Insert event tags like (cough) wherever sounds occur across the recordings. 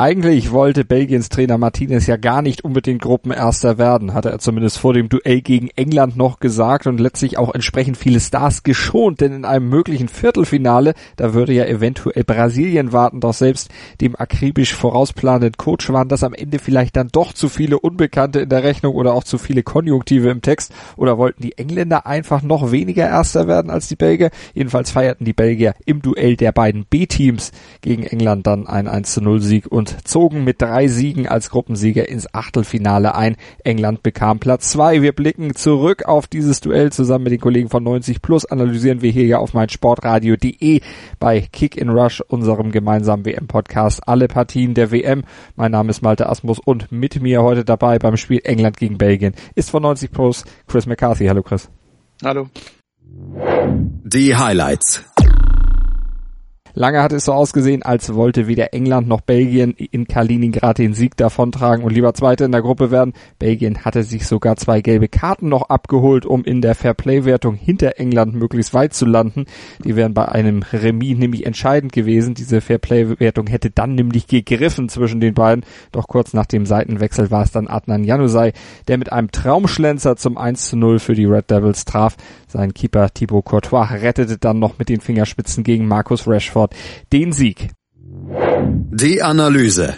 Eigentlich wollte Belgiens Trainer Martinez ja gar nicht unbedingt Gruppenerster werden, hatte er zumindest vor dem Duell gegen England noch gesagt und letztlich auch entsprechend viele Stars geschont, denn in einem möglichen Viertelfinale, da würde ja eventuell Brasilien warten, doch selbst dem akribisch vorausplanenden Coach waren das am Ende vielleicht dann doch zu viele Unbekannte in der Rechnung oder auch zu viele Konjunktive im Text oder wollten die Engländer einfach noch weniger Erster werden als die Belgier? Jedenfalls feierten die Belgier im Duell der beiden B-Teams gegen England dann ein 1 zu 0 Sieg und zogen mit drei Siegen als Gruppensieger ins Achtelfinale ein. England bekam Platz zwei. Wir blicken zurück auf dieses Duell zusammen mit den Kollegen von 90 Plus. Analysieren wir hier ja auf mein Sportradio.de bei Kick in Rush, unserem gemeinsamen WM-Podcast, alle Partien der WM. Mein Name ist Malte Asmus und mit mir heute dabei beim Spiel England gegen Belgien ist von 90 Plus Chris McCarthy. Hallo Chris. Hallo. Die Highlights. Lange hat es so ausgesehen, als wollte weder England noch Belgien in Kaliningrad den Sieg davontragen und lieber Zweite in der Gruppe werden. Belgien hatte sich sogar zwei gelbe Karten noch abgeholt, um in der Fairplay-Wertung hinter England möglichst weit zu landen. Die wären bei einem Remis nämlich entscheidend gewesen. Diese Fairplay-Wertung hätte dann nämlich gegriffen zwischen den beiden. Doch kurz nach dem Seitenwechsel war es dann Adnan Januzaj, der mit einem Traumschlenzer zum 1 zu 0 für die Red Devils traf. Sein Keeper Thibaut Courtois rettete dann noch mit den Fingerspitzen gegen Markus Rashford den Sieg. Die Analyse.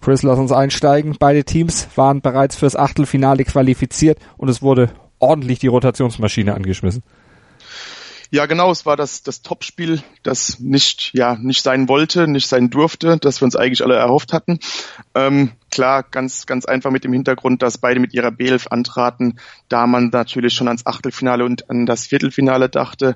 Chris, lass uns einsteigen. Beide Teams waren bereits fürs Achtelfinale qualifiziert und es wurde ordentlich die Rotationsmaschine angeschmissen. Ja, genau, es war das, das Topspiel, das nicht, ja, nicht sein wollte, nicht sein durfte, das wir uns eigentlich alle erhofft hatten. Ähm, klar, ganz, ganz einfach mit dem Hintergrund, dass beide mit ihrer B11 antraten, da man natürlich schon ans Achtelfinale und an das Viertelfinale dachte.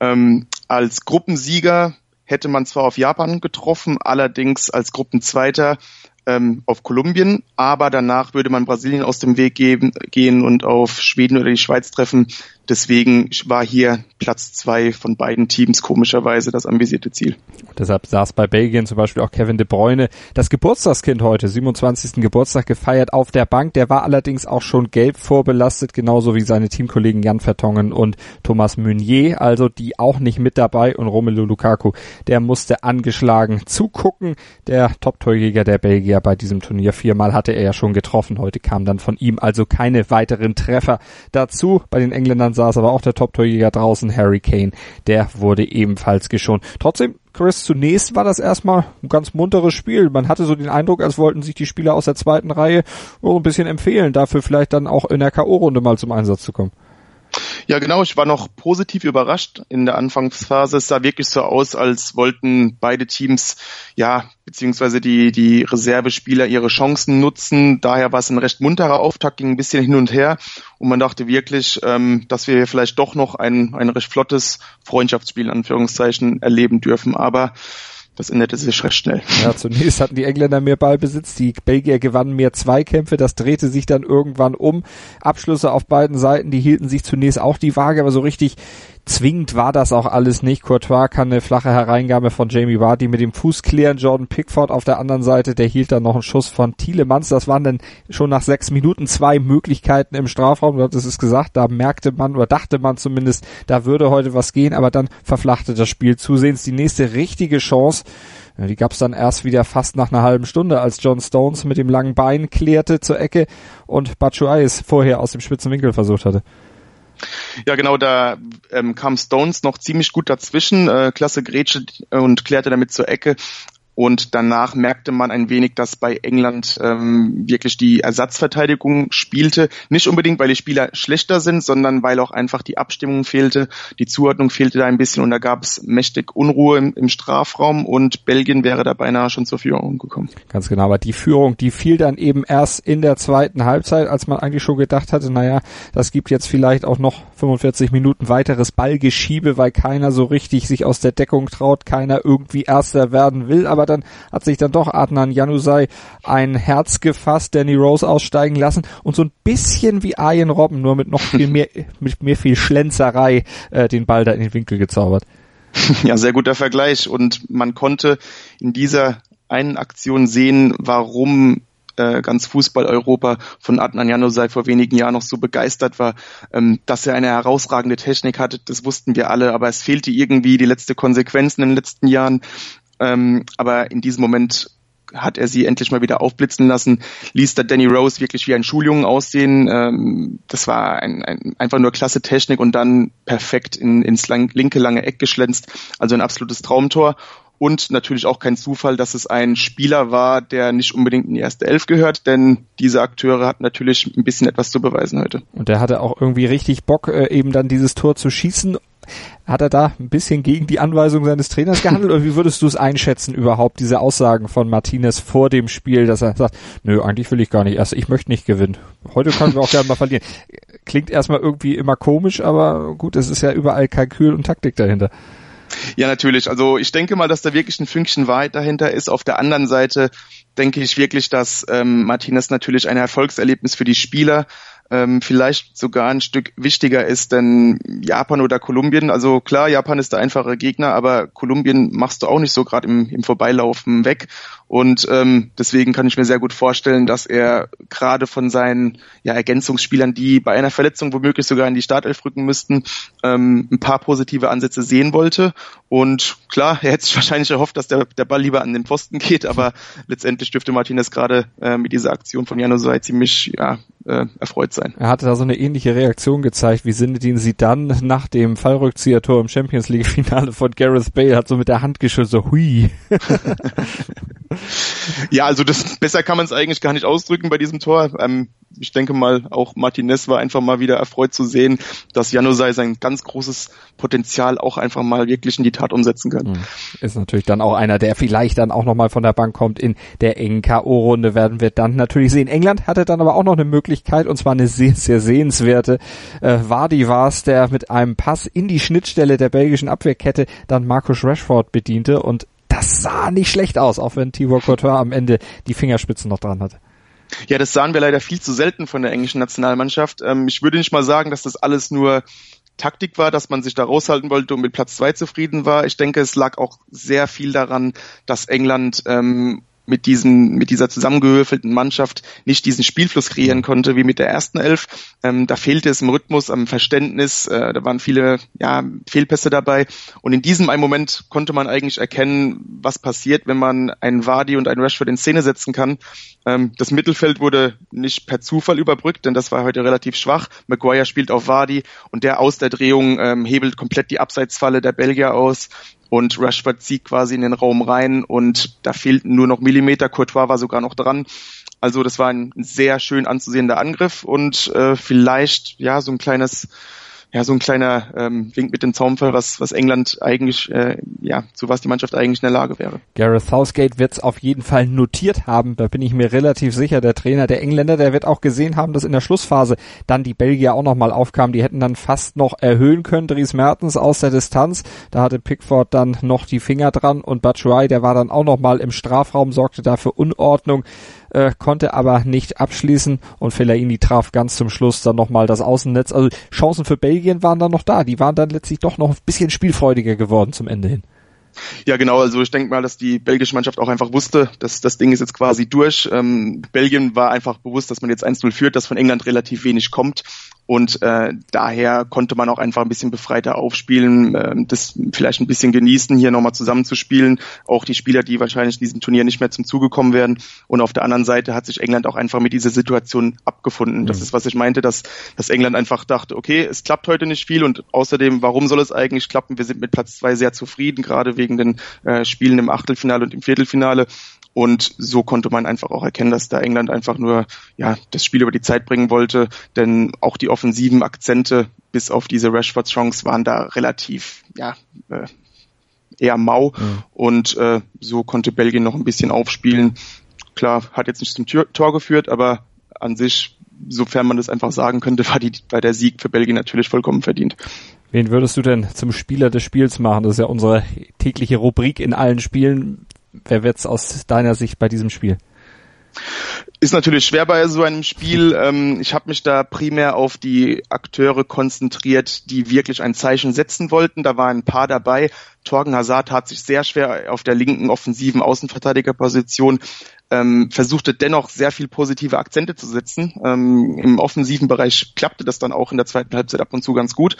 Ähm, als Gruppensieger hätte man zwar auf Japan getroffen, allerdings als Gruppenzweiter ähm, auf Kolumbien, aber danach würde man Brasilien aus dem Weg geben, gehen und auf Schweden oder die Schweiz treffen. Deswegen war hier Platz zwei von beiden Teams komischerweise das ambitionierte Ziel. Deshalb saß bei Belgien zum Beispiel auch Kevin de Bruyne, das Geburtstagskind heute, 27. Geburtstag gefeiert auf der Bank. Der war allerdings auch schon gelb vorbelastet, genauso wie seine Teamkollegen Jan Vertongen und Thomas Meunier, also die auch nicht mit dabei. Und Romelu Lukaku, der musste angeschlagen zugucken. Der Top-Torjäger der Belgier bei diesem Turnier. Viermal hatte er ja schon getroffen. Heute kam dann von ihm also keine weiteren Treffer dazu. Bei den Engländern saß aber auch der Top-Torjäger draußen, Harry Kane. Der wurde ebenfalls geschont. Trotzdem, Chris, zunächst war das erstmal ein ganz munteres Spiel. Man hatte so den Eindruck, als wollten sich die Spieler aus der zweiten Reihe ein bisschen empfehlen, dafür vielleicht dann auch in der K.O.-Runde mal zum Einsatz zu kommen. Ja, genau. Ich war noch positiv überrascht in der Anfangsphase. Es sah wirklich so aus, als wollten beide Teams, ja, beziehungsweise die, die Reservespieler ihre Chancen nutzen. Daher war es ein recht munterer Auftakt, ging ein bisschen hin und her. Und man dachte wirklich, ähm, dass wir vielleicht doch noch ein, ein recht flottes Freundschaftsspiel, in Anführungszeichen, erleben dürfen. Aber das änderte sich recht schnell. Ja, zunächst hatten die Engländer mehr Ballbesitz, die Belgier gewannen mehr Zweikämpfe, das drehte sich dann irgendwann um. Abschlüsse auf beiden Seiten, die hielten sich zunächst auch die Waage, aber so richtig zwingend war das auch alles nicht. Courtois kann eine flache Hereingabe von Jamie Vardy mit dem Fuß klären. Jordan Pickford auf der anderen Seite, der hielt dann noch einen Schuss von Thielemanns. Das waren dann schon nach sechs Minuten zwei Möglichkeiten im Strafraum. Du hattest es gesagt, da merkte man oder dachte man zumindest, da würde heute was gehen, aber dann verflachte das Spiel zusehends. Die nächste richtige Chance die gab es dann erst wieder fast nach einer halben Stunde, als John Stones mit dem langen Bein klärte zur Ecke und Batshuayi es vorher aus dem spitzen Winkel versucht hatte. Ja, genau, da ähm, kam Stones noch ziemlich gut dazwischen, äh, klasse Grätsche und klärte damit zur Ecke. Und danach merkte man ein wenig, dass bei England ähm, wirklich die Ersatzverteidigung spielte. Nicht unbedingt, weil die Spieler schlechter sind, sondern weil auch einfach die Abstimmung fehlte, die Zuordnung fehlte da ein bisschen und da gab es mächtig Unruhe im, im Strafraum und Belgien wäre da beinahe schon zur Führung gekommen. Ganz genau, aber die Führung, die fiel dann eben erst in der zweiten Halbzeit, als man eigentlich schon gedacht hatte, naja, das gibt jetzt vielleicht auch noch 45 Minuten weiteres Ballgeschiebe, weil keiner so richtig sich aus der Deckung traut, keiner irgendwie Erster werden will, aber dann hat sich dann doch Adnan Januzaj ein Herz gefasst, Danny Rose aussteigen lassen und so ein bisschen wie Arjen Robben, nur mit noch viel (laughs) mehr, mit mehr viel Schlenzerei äh, den Ball da in den Winkel gezaubert. (laughs) Ja, sehr guter Vergleich und man konnte in dieser einen Aktion sehen, warum äh, ganz Fußball-Europa von Adnan Januzaj vor wenigen Jahren noch so begeistert war, ähm, dass er eine herausragende Technik hatte, das wussten wir alle, aber es fehlte irgendwie die letzte Konsequenz in den letzten Jahren. Ähm, aber in diesem Moment hat er sie endlich mal wieder aufblitzen lassen, ließ da Danny Rose wirklich wie ein Schuljungen aussehen. Ähm, das war ein, ein, einfach nur klasse Technik und dann perfekt in, ins lang, linke lange Eck geschlänzt. Also ein absolutes Traumtor. Und natürlich auch kein Zufall, dass es ein Spieler war, der nicht unbedingt in die erste Elf gehört, denn diese Akteure hatten natürlich ein bisschen etwas zu beweisen heute. Und der hatte auch irgendwie richtig Bock, äh, eben dann dieses Tor zu schießen hat er da ein bisschen gegen die Anweisung seines Trainers gehandelt oder wie würdest du es einschätzen überhaupt, diese Aussagen von Martinez vor dem Spiel, dass er sagt, nö, eigentlich will ich gar nicht erst, ich möchte nicht gewinnen. Heute können wir auch gerne mal verlieren. Klingt erstmal irgendwie immer komisch, aber gut, es ist ja überall Kalkül und Taktik dahinter. Ja, natürlich. Also ich denke mal, dass da wirklich ein Fünkchen Wahrheit dahinter ist. Auf der anderen Seite denke ich wirklich, dass ähm, Martinez natürlich ein Erfolgserlebnis für die Spieler ähm, vielleicht sogar ein Stück wichtiger ist denn Japan oder Kolumbien. Also klar, Japan ist der einfache Gegner, aber Kolumbien machst du auch nicht so gerade im, im Vorbeilaufen weg. Und ähm, deswegen kann ich mir sehr gut vorstellen, dass er gerade von seinen ja, Ergänzungsspielern, die bei einer Verletzung womöglich sogar in die Startelf rücken müssten, ähm, ein paar positive Ansätze sehen wollte. Und klar, er hätte sich (laughs) wahrscheinlich erhofft, dass der, der Ball lieber an den Posten geht, aber (laughs) letztendlich dürfte Martinez gerade äh, mit dieser Aktion von Jano Sei ziemlich ja, äh, erfreut sein. Er hatte da so eine ähnliche Reaktion gezeigt, wie Sinedin sie dann nach dem Fallrückzieher-Tor im Champions League-Finale von Gareth Bale hat so mit der Hand geschüttelt, so hui. (laughs) (laughs) ja, also das besser kann man es eigentlich gar nicht ausdrücken bei diesem Tor. Ähm, ich denke mal, auch Martinez war einfach mal wieder erfreut zu sehen, dass Janusai sein ganz großes Potenzial auch einfach mal wirklich in die Tat umsetzen kann. Hm. Ist natürlich dann auch einer, der vielleicht dann auch nochmal von der Bank kommt in der engen K.O.-Runde, werden wir dann natürlich sehen. England hatte dann aber auch noch eine Möglichkeit, und zwar eine sehr, sehr sehenswerte. Äh, Vardy war es, der mit einem Pass in die Schnittstelle der belgischen Abwehrkette dann Markus Rashford bediente und das sah nicht schlecht aus, auch wenn Thibaut Courtois am Ende die Fingerspitzen noch dran hatte. Ja, das sahen wir leider viel zu selten von der englischen Nationalmannschaft. Ähm, ich würde nicht mal sagen, dass das alles nur Taktik war, dass man sich da raushalten wollte und mit Platz zwei zufrieden war. Ich denke, es lag auch sehr viel daran, dass England ähm, mit diesem, mit dieser zusammengewürfelten Mannschaft nicht diesen Spielfluss kreieren konnte wie mit der ersten Elf. Ähm, da fehlte es im Rhythmus, am Verständnis, äh, da waren viele ja, Fehlpässe dabei. Und in diesem einen Moment konnte man eigentlich erkennen, was passiert, wenn man einen Wadi und einen Rashford in Szene setzen kann. Ähm, das Mittelfeld wurde nicht per Zufall überbrückt, denn das war heute relativ schwach. Maguire spielt auf Wadi und der aus der Drehung ähm, hebelt komplett die Abseitsfalle der Belgier aus und Rashford zieht quasi in den Raum rein und da fehlten nur noch Millimeter. Courtois war sogar noch dran. Also das war ein sehr schön anzusehender Angriff und äh, vielleicht ja so ein kleines ja, so ein kleiner ähm, Wink mit dem Zaunfall, was, was England eigentlich, äh, ja, zu was die Mannschaft eigentlich in der Lage wäre. Gareth Southgate wird es auf jeden Fall notiert haben, da bin ich mir relativ sicher. Der Trainer der Engländer, der wird auch gesehen haben, dass in der Schlussphase dann die Belgier auch nochmal aufkamen. Die hätten dann fast noch erhöhen können, Dries Mertens aus der Distanz. Da hatte Pickford dann noch die Finger dran und Batshuayi, der war dann auch nochmal im Strafraum, sorgte da für Unordnung äh, konnte aber nicht abschließen und Fellaini traf ganz zum Schluss dann nochmal das Außennetz. Also Chancen für Belgien waren dann noch da. Die waren dann letztlich doch noch ein bisschen spielfreudiger geworden zum Ende hin. Ja, genau. Also ich denke mal, dass die belgische Mannschaft auch einfach wusste, dass das Ding ist jetzt quasi durch. Ähm, Belgien war einfach bewusst, dass man jetzt 1-0 führt, dass von England relativ wenig kommt. Und äh, daher konnte man auch einfach ein bisschen befreiter aufspielen, äh, das vielleicht ein bisschen genießen, hier nochmal zusammenzuspielen. Auch die Spieler, die wahrscheinlich in diesem Turnier nicht mehr zum Zuge kommen werden. Und auf der anderen Seite hat sich England auch einfach mit dieser Situation abgefunden. Das mhm. ist, was ich meinte, dass, dass England einfach dachte, okay, es klappt heute nicht viel und außerdem, warum soll es eigentlich klappen? Wir sind mit Platz zwei sehr zufrieden, gerade wegen den äh, Spielen im Achtelfinale und im Viertelfinale. Und so konnte man einfach auch erkennen, dass da England einfach nur ja das Spiel über die Zeit bringen wollte, denn auch die offensiven Akzente bis auf diese Rashford-Chance waren da relativ ja äh, eher mau mhm. und äh, so konnte Belgien noch ein bisschen aufspielen. Klar, hat jetzt nicht zum Tor geführt, aber an sich, sofern man das einfach sagen könnte, war, die, war der Sieg für Belgien natürlich vollkommen verdient. Wen würdest du denn zum Spieler des Spiels machen? Das ist ja unsere tägliche Rubrik in allen Spielen wer wird's aus deiner Sicht bei diesem Spiel? Ist natürlich schwer bei so einem Spiel. (laughs) Ähm, ich habe mich da primär auf die Akteure konzentriert, die wirklich ein Zeichen setzen wollten. Da waren ein paar dabei. Torgen Hazard hat sich sehr schwer auf der linken offensiven Außenverteidigerposition. Ähm, versuchte dennoch sehr viel positive Akzente zu setzen. Ähm, Im offensiven Bereich klappte das dann auch in der zweiten Halbzeit ab und zu ganz gut.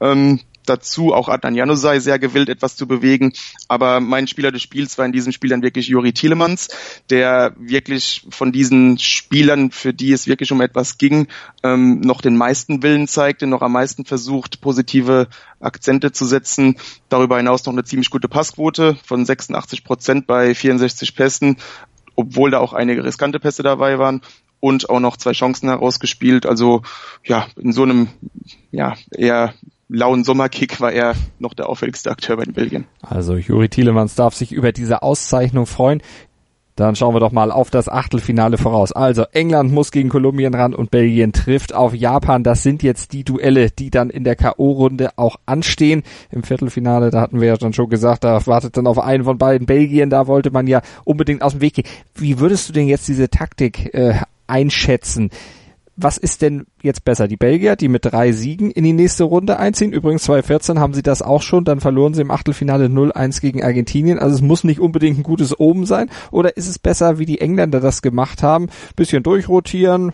Ähm, dazu auch Adnan Januzaj sehr gewillt, etwas zu bewegen. Aber mein Spieler des Spiels war in diesem Spiel dann wirklich Juri Tielemans, der wirklich von diesen Spielern, für die es wirklich um etwas ging, ähm, noch den meisten Willen zeigte, noch am meisten versucht, positive Akzente zu setzen. Darüber hinaus noch eine ziemlich gute Passquote von 86 Prozent bei 64 Pässen, obwohl da auch einige riskante Pässe dabei waren und auch noch zwei Chancen herausgespielt. Also ja, in so einem ja eher lauen Sommerkick war er noch der auffälligste Akteur bei den Belgien. Also Juri Tielemans darf sich über diese Auszeichnung freuen. Dann schauen wir doch mal auf das Achtelfinale voraus. Also England muss gegen Kolumbien ran und Belgien trifft auf Japan. Das sind jetzt die Duelle, die dann in der KO-Runde auch anstehen. Im Viertelfinale, da hatten wir ja dann schon gesagt, da wartet dann auf einen von beiden Belgien. Da wollte man ja unbedingt aus dem Weg gehen. Wie würdest du denn jetzt diese Taktik äh, einschätzen? Was ist denn jetzt besser? Die Belgier, die mit drei Siegen in die nächste Runde einziehen. Übrigens 2014 haben sie das auch schon. Dann verloren sie im Achtelfinale 0-1 gegen Argentinien. Also es muss nicht unbedingt ein gutes Oben sein. Oder ist es besser, wie die Engländer das gemacht haben? Bisschen durchrotieren,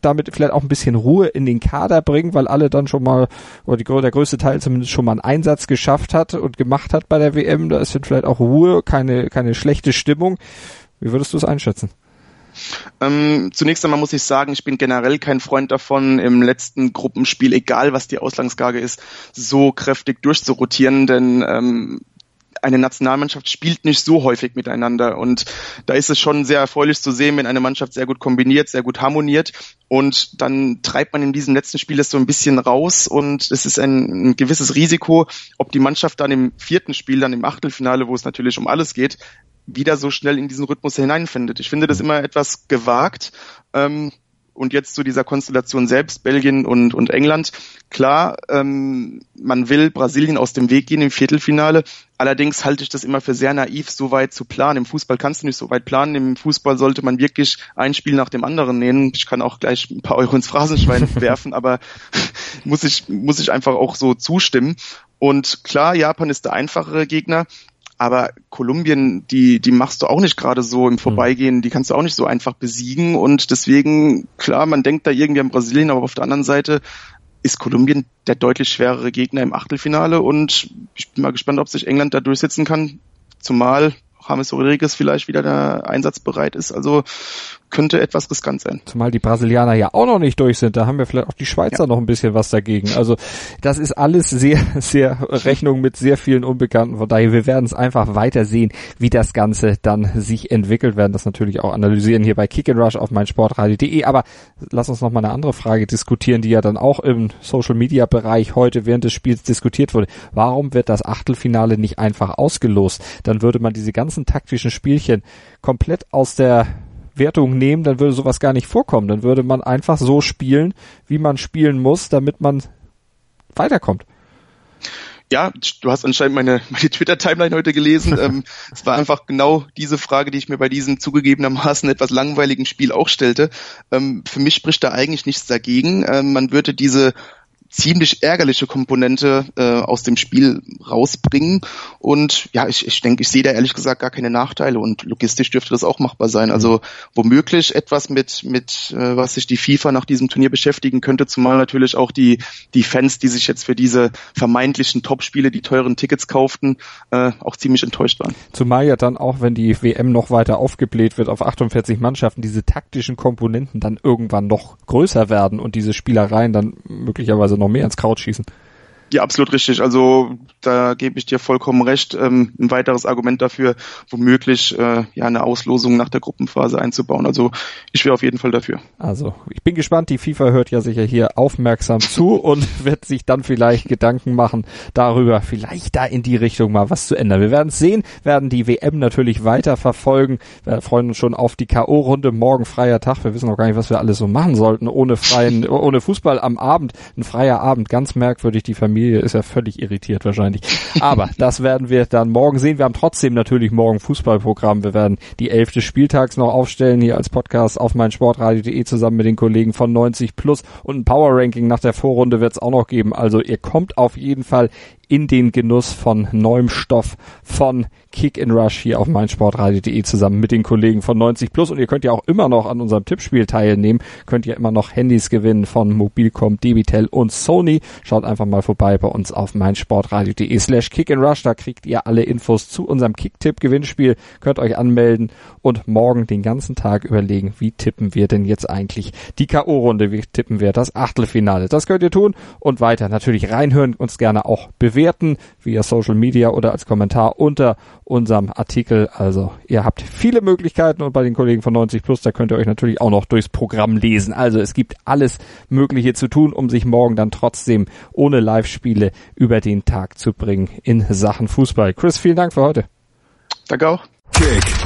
damit vielleicht auch ein bisschen Ruhe in den Kader bringen, weil alle dann schon mal, oder die, der größte Teil zumindest schon mal einen Einsatz geschafft hat und gemacht hat bei der WM. Da ist vielleicht auch Ruhe, keine, keine schlechte Stimmung. Wie würdest du es einschätzen? Ähm, zunächst einmal muss ich sagen, ich bin generell kein Freund davon, im letzten Gruppenspiel, egal was die Ausgangsgage ist, so kräftig durchzurotieren, denn ähm, eine Nationalmannschaft spielt nicht so häufig miteinander und da ist es schon sehr erfreulich zu sehen, wenn eine Mannschaft sehr gut kombiniert, sehr gut harmoniert und dann treibt man in diesem letzten Spiel das so ein bisschen raus und es ist ein, ein gewisses Risiko, ob die Mannschaft dann im vierten Spiel, dann im Achtelfinale, wo es natürlich um alles geht, wieder so schnell in diesen Rhythmus hineinfindet. Ich finde das immer etwas gewagt. Ähm, und jetzt zu dieser Konstellation selbst, Belgien und, und England. Klar, ähm, man will Brasilien aus dem Weg gehen im Viertelfinale. Allerdings halte ich das immer für sehr naiv, so weit zu planen. Im Fußball kannst du nicht so weit planen. Im Fußball sollte man wirklich ein Spiel nach dem anderen nehmen. Ich kann auch gleich ein paar Euro ins Phrasenschwein (laughs) werfen, aber (laughs) muss ich, muss ich einfach auch so zustimmen. Und klar, Japan ist der einfachere Gegner. Aber Kolumbien, die, die machst du auch nicht gerade so im hm. Vorbeigehen, die kannst du auch nicht so einfach besiegen. Und deswegen, klar, man denkt da irgendwie an Brasilien, aber auf der anderen Seite ist Kolumbien der deutlich schwerere Gegner im Achtelfinale und ich bin mal gespannt, ob sich England da durchsetzen kann. Zumal James Rodriguez vielleicht wieder da einsatzbereit ist. Also könnte etwas riskant sein. Zumal die Brasilianer ja auch noch nicht durch sind. Da haben wir vielleicht auch die Schweizer ja. noch ein bisschen was dagegen. Also das ist alles sehr, (laughs) sehr Rechnung mit sehr vielen Unbekannten. Von daher, wir werden es einfach weiter sehen, wie das Ganze dann sich entwickelt. werden das natürlich auch analysieren hier bei Kick and Rush auf meinsportradio.de. Aber lass uns noch mal eine andere Frage diskutieren, die ja dann auch im Social Media Bereich heute während des Spiels diskutiert wurde. Warum wird das Achtelfinale nicht einfach ausgelost? Dann würde man diese ganzen taktischen Spielchen komplett aus der Wertung nehmen, dann würde sowas gar nicht vorkommen. Dann würde man einfach so spielen, wie man spielen muss, damit man weiterkommt. Ja, du hast anscheinend meine, meine Twitter-Timeline heute gelesen. (laughs) ähm, es war einfach genau diese Frage, die ich mir bei diesem zugegebenermaßen etwas langweiligen Spiel auch stellte. Ähm, für mich spricht da eigentlich nichts dagegen. Ähm, man würde diese ziemlich ärgerliche Komponente äh, aus dem Spiel rausbringen. Und ja, ich, ich denke, ich sehe da ehrlich gesagt gar keine Nachteile und logistisch dürfte das auch machbar sein. Also womöglich etwas mit, mit äh, was sich die FIFA nach diesem Turnier beschäftigen könnte, zumal natürlich auch die, die Fans, die sich jetzt für diese vermeintlichen Topspiele die teuren Tickets kauften, äh, auch ziemlich enttäuscht waren. Zumal ja dann auch, wenn die WM noch weiter aufgebläht wird auf 48 Mannschaften, diese taktischen Komponenten dann irgendwann noch größer werden und diese Spielereien dann möglicherweise noch noch mehr ins Kraut schießen. Ja, absolut richtig. Also da gebe ich dir vollkommen recht. Ähm, ein weiteres Argument dafür, womöglich äh, ja eine Auslosung nach der Gruppenphase einzubauen. Also ich wäre auf jeden Fall dafür. Also ich bin gespannt. Die FIFA hört ja sicher hier aufmerksam zu und (laughs) wird sich dann vielleicht Gedanken machen darüber, vielleicht da in die Richtung mal was zu ändern. Wir werden es sehen, werden die WM natürlich weiter verfolgen. Wir freuen uns schon auf die KO-Runde. Morgen freier Tag. Wir wissen noch gar nicht, was wir alles so machen sollten ohne freien, ohne Fußball am Abend. Ein freier Abend, ganz merkwürdig. Die Familie Familie ist ja völlig irritiert wahrscheinlich. Aber (laughs) das werden wir dann morgen sehen. Wir haben trotzdem natürlich morgen Fußballprogramm. Wir werden die elfte Spieltags noch aufstellen hier als Podcast auf meinsportradio.de zusammen mit den Kollegen von 90 Plus und ein Power Ranking nach der Vorrunde wird es auch noch geben. Also ihr kommt auf jeden Fall in den Genuss von neuem Stoff von Kick in Rush hier auf meinsportradio.de zusammen mit den Kollegen von 90 Plus und ihr könnt ja auch immer noch an unserem Tippspiel teilnehmen, könnt ihr immer noch Handys gewinnen von Mobilcom, Debitel und Sony. Schaut einfach mal vorbei bei uns auf meinsportradio.de slash Kick in Rush, da kriegt ihr alle Infos zu unserem Kick-Tipp Gewinnspiel, könnt euch anmelden und morgen den ganzen Tag überlegen, wie tippen wir denn jetzt eigentlich die K.O.-Runde, wie tippen wir das Achtelfinale. Das könnt ihr tun und weiter natürlich reinhören, uns gerne auch bewerten via Social Media oder als Kommentar unter unserem Artikel. Also ihr habt viele Möglichkeiten und bei den Kollegen von 90 Plus, da könnt ihr euch natürlich auch noch durchs Programm lesen. Also es gibt alles Mögliche zu tun, um sich morgen dann trotzdem ohne Live-Spiele über den Tag zu bringen in Sachen Fußball. Chris, vielen Dank für heute. Danke auch. Kick